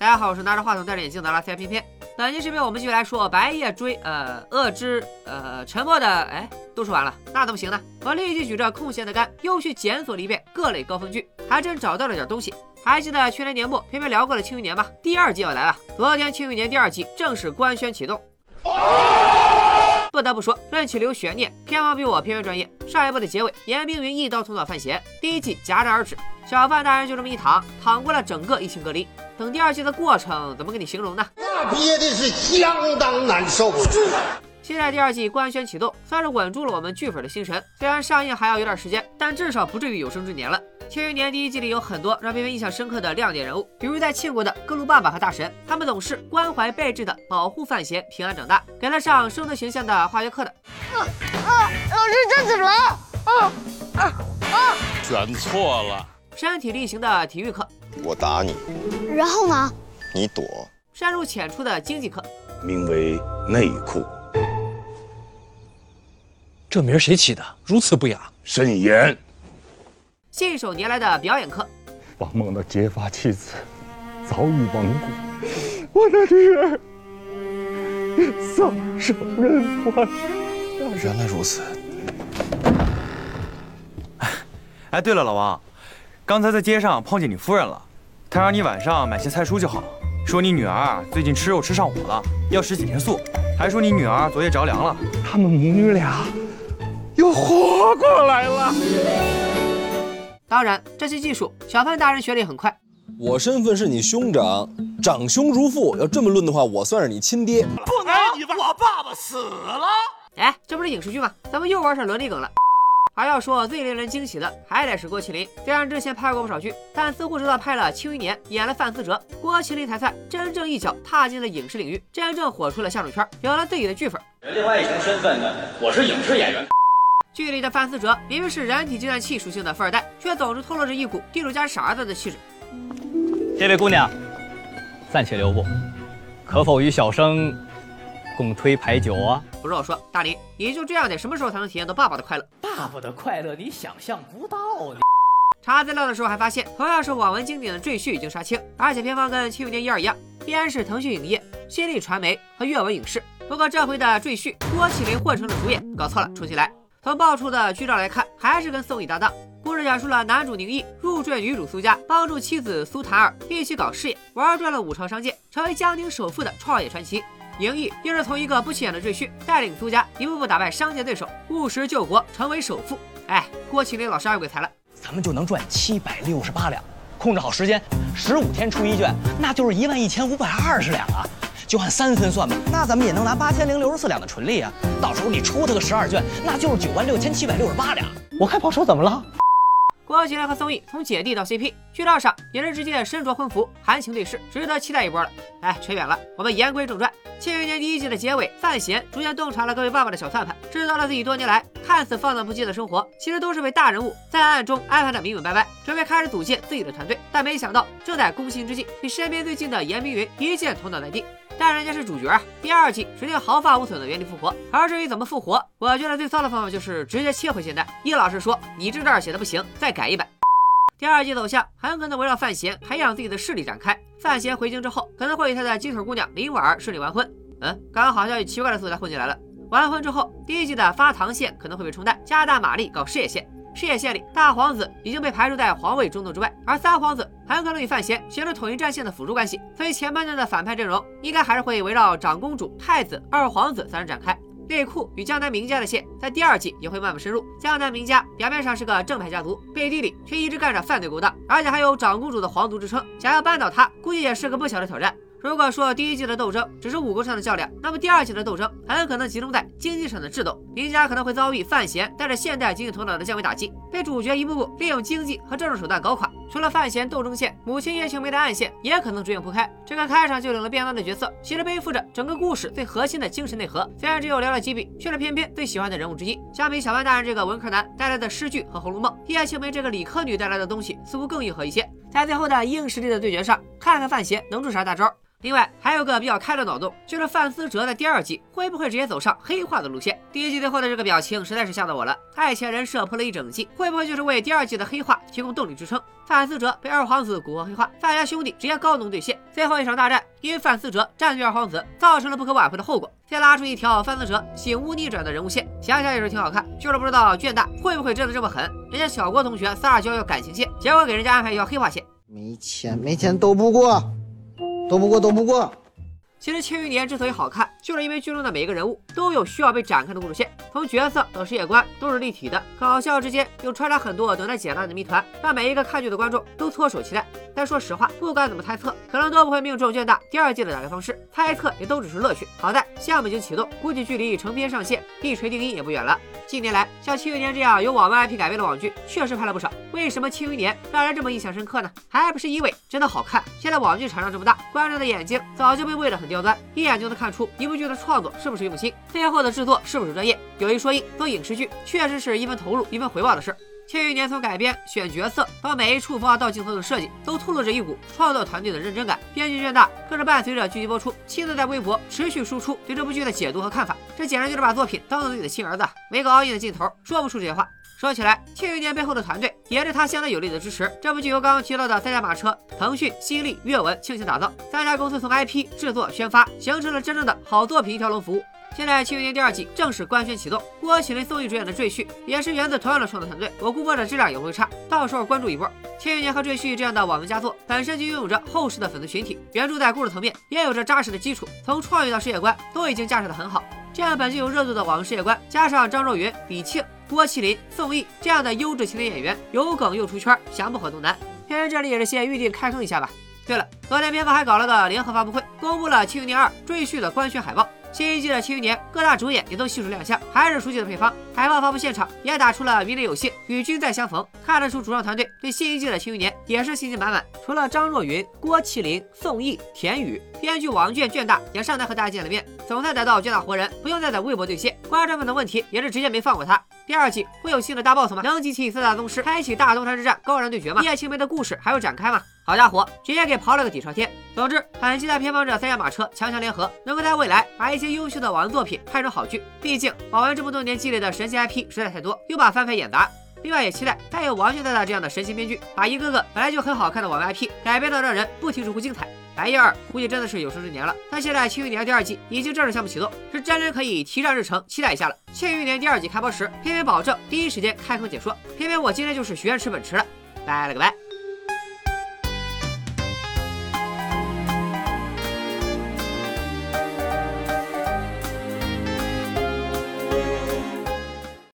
大家好，我是拿着话筒戴着眼镜的拉塞偏偏。本期视频我们继续来说白夜追呃恶之呃沉默的哎都说完了，那怎么行呢？我立即举着空闲的杆又去检索了一遍各类高分剧，还真找到了点东西。还记得去年年末偏偏聊过了《庆余年》吗？第二季要来了，昨天《庆余年》第二季正式官宣启动。不得不说，论起留悬念，片方比我偏偏专业。上一部的结尾，严冰云一刀捅倒范闲，第一季戛然而止，小范大人就这么一躺，躺过了整个疫情隔离。等第二季的过程，怎么给你形容呢？那憋的是相当难受。现在第二季官宣启动，算是稳住了我们剧粉的心神。虽然上映还要有点时间，但至少不至于有生之年了。《庆余年》第一季里有很多让别人印象深刻的亮点人物，比如在庆国的各路爸爸和大神，他们总是关怀备至的保护范闲平安长大，给他上生存形象的化学课的。啊啊！老师，这怎么了？啊啊啊！选错了。身体力行的体育课，我打你。然后呢？你躲。深入浅出的经济课，名为内裤。这名谁起的？如此不雅。慎言。信手拈来的表演课，王梦的结发妻子早已亡故，我的女儿丧手人寰。原来如此。哎，哎，对了，老王，刚才在街上碰见你夫人了，她让你晚上买些菜蔬就好，说你女儿最近吃肉吃上火了，要食几天素，还说你女儿昨夜着凉了，他们母女俩又活过来了。当然，这些技术小范大人学的也很快。我身份是你兄长，长兄如父。要这么论的话，我算是你亲爹。不能，我爸爸死了。哎，这不是影视剧吗？咱们又玩上伦理梗了。而要说最令人惊喜的，还得是郭麒麟。虽然之前拍过不少剧，但似乎直到拍了《庆余年》，演了范思哲，郭麒麟才算真正一脚踏进了影视领域，真正火出了相声圈，有了自己的剧粉。另外一层身份呢，我是影视演员。剧里的范思哲明明是人体计算器属性的富二代，却总是透露着一股地主家傻儿子的气质。这位姑娘，暂且留步，可否与小生共推牌九啊？不是我说，大林，你就这样得什么时候才能体验到爸爸的快乐？爸爸的快乐你想象不到呢。查资料的时候还发现，同样是网文经典的《赘婿》已经杀青，而且片方跟《庆余年》一二一样，依然是腾讯影业、新力传媒和阅文影视。不过这回的《赘婿》，郭麒麟混成了主演，搞错了，重新来。从爆出的剧照来看，还是跟宋轶搭档。故事讲述了男主宁毅入赘女主苏家，帮助妻子苏檀儿一起搞事业，玩转了五朝商界，成为江宁首富的创业传奇。宁毅又是从一个不起眼的赘婿，带领苏家一步步打败商界对手，务实救国，成为首富。哎，郭麒麟老师爱鬼才了，咱们就能赚七百六十八两，控制好时间，十五天出一卷，那就是一万一千五百二十两啊。就按三分算吧，那咱们也能拿八千零六十四两的纯利啊！到时候你出他个十二卷，那就是九万六千七百六十八两。我开跑车怎么了？郭麒麟和宋轶从姐弟到 CP，剧照上也是直接身着婚服，含情对视，值得期待一波了。哎，扯远了，我们言归正传。《庆余年》第一季的结尾，范闲逐渐洞察了各位爸爸的小算盘，知道了自己多年来看似放荡不羁的生活，其实都是被大人物在暗中安排的明明白白，准备开始组建自己的团队。但没想到，正在攻心之际，被身边最近的严冰云一剑捅倒在地。但人家是主角啊！第二季指定毫发无损的原地复活。而至于怎么复活，我觉得最骚的方法就是直接切回现代。叶老师说：“你这段写的不行，再改一版。”第二季走向很可能围绕范闲培养自己的势力展开。范闲回京之后，可能会与他的鸡腿姑娘林婉儿顺利完婚。嗯，刚刚好像以奇怪的素材混进来了。完婚之后，第一季的发糖线可能会被冲淡，加大马力搞事业线。事业线里，大皇子已经被排除在皇位争斗之外，而三皇子很可能与范闲形成统一战线的辅助关系，所以前半段的反派阵容应该还是会围绕长公主、太子、二皇子三人展开。内库与江南名家的线在第二季也会慢慢深入。江南名家表面上是个正派家族，背地里却一直干着犯罪勾当，而且还有长公主的皇族之称，想要扳倒他，估计也是个不小的挑战。如果说第一季的斗争只是武功上的较量，那么第二季的斗争很可能集中在经济上的智斗。林家可能会遭遇范闲带着现代经济头脑的降维打击，被主角一步步利用经济和政治手段搞垮。除了范闲斗争线，母亲叶青梅的暗线也可能逐渐铺开。这个开场就领了便当的角色，其实背负着整个故事最核心的精神内核。虽然只有寥寥几笔，却是偏偏最喜欢的人物之一。相比小范大人这个文科男带来的诗句和《红楼梦》，叶青梅这个理科女带来的东西似乎更硬核一些。在最后的硬实力的对决上，看看范闲能出啥大招。另外还有个比较开的脑洞，就是范思哲在第二季会不会直接走上黑化的路线？第一季最后的这个表情实在是吓到我了。爱钱人设铺了一整季，会不会就是为第二季的黑化提供动力支撑？范思哲被二皇子蛊惑黑化，范家兄弟直接高能兑现。最后一场大战，因范思哲占据二皇子，造成了不可挽回的后果。再拉出一条范思哲醒悟逆转的人物线，想想也是挺好看。就是不知道卷大会不会真的这么狠？人家小郭同学撒娇要感情线，结果给人家安排一条黑化线。没钱，没钱斗不过。躲不过，躲不过。其实《庆余年》之所以好看，就是因为剧中的每一个人物都有需要被展开的故事线，从角色到世界观都是立体的，搞笑之间又穿插很多等待解答的谜团，让每一个看剧的观众都措手期待。但说实话，不管怎么猜测，可能都不会命中卷大第二季的打开方式，猜测也都只是乐趣。好在项目已经启动，估计距离成片上线、一锤定音也不远了。近年来，像《庆余年》这样由网络 IP 改编的网剧确实拍了不少。为什么《庆余年》让人这么印象深刻呢？还不是因为真的好看。现在网剧产量这么大，观众的眼睛早就被喂得很刁钻，一眼就能看出一部剧的创作是不是用心，最后的制作是不是专业。有一说一，做影视剧确实是一分投入一分回报的事儿。庆余年从改编、选角色到每一处风到镜头的设计，都透露着一股创作团队的认真感。编剧卷大更是伴随着剧集播出，亲自在微博持续输出对这部剧的解读和看法。这简直就是把作品当做自己的亲儿子，没个熬夜的劲头，说不出这些话。说起来，庆余年背后的团队也是他相当有力的支持。这部剧由刚刚提到的三驾马车、腾讯、新力、阅文倾情打造，三家公司从 IP 制作、宣发，形成了真正的好作品一条龙服务。现在《庆余年》第二季正式官宣启动，郭麒麟、宋轶主演的《赘婿》也是源自同样的创作团队，我估摸着质量也不会差，到时候关注一波。《庆余年》和《赘婿》这样的网文佳作本身就拥有着厚实的粉丝群体，原著在故事层面也有着扎实的基础，从创意到世界观都已经架设的很好。这样本就有热度的网文世界观，加上张若昀、李沁、郭麒麟、宋轶这样的优质青年演员，有梗又出圈，想不火都难。片这里也是先预定开坑一下吧。对了，昨天片方还搞了个联合发布会，公布了《庆余年二》《赘婿》的官宣海报。新一季的《庆余年》，各大主演也都悉数亮相，还是熟悉的配方。海报发布现场也打出了“明年有幸与君再相逢”，看得出主创团队对新一季的《庆余年》也是信心满满。除了张若昀、郭麒麟、宋轶、田雨，编剧王倦倦大也上台和大家见了面，总算逮到倦大活人，不用再在微博兑现。观众们的问题也是直接没放过他。第二季会有新的大 boss 吗？能集齐四大宗师，开启大东山之战，高燃对决吗？叶青梅的故事还有展开吗？好家伙，直接给刨了个底朝天。总之，很期待片方这三驾马车强强联合，能够在未来把一些优秀的网文作品拍成好剧。毕竟网文这么多年积累的神奇 IP 实在太多，又把翻拍演砸。另外也期待再有王俊大大这样的神奇编剧，把一个个本来就很好看的网文 IP 改编的让人不停直呼精彩。白夜二估计真的是有生之年了。但现在《庆余年》第二季已经正式项目启动，是真人可以提上日程，期待一下了。《庆余年》第二季开播时，片片保证第一时间开坑解说。偏偏我今天就是许愿吃本吃了，拜了个拜。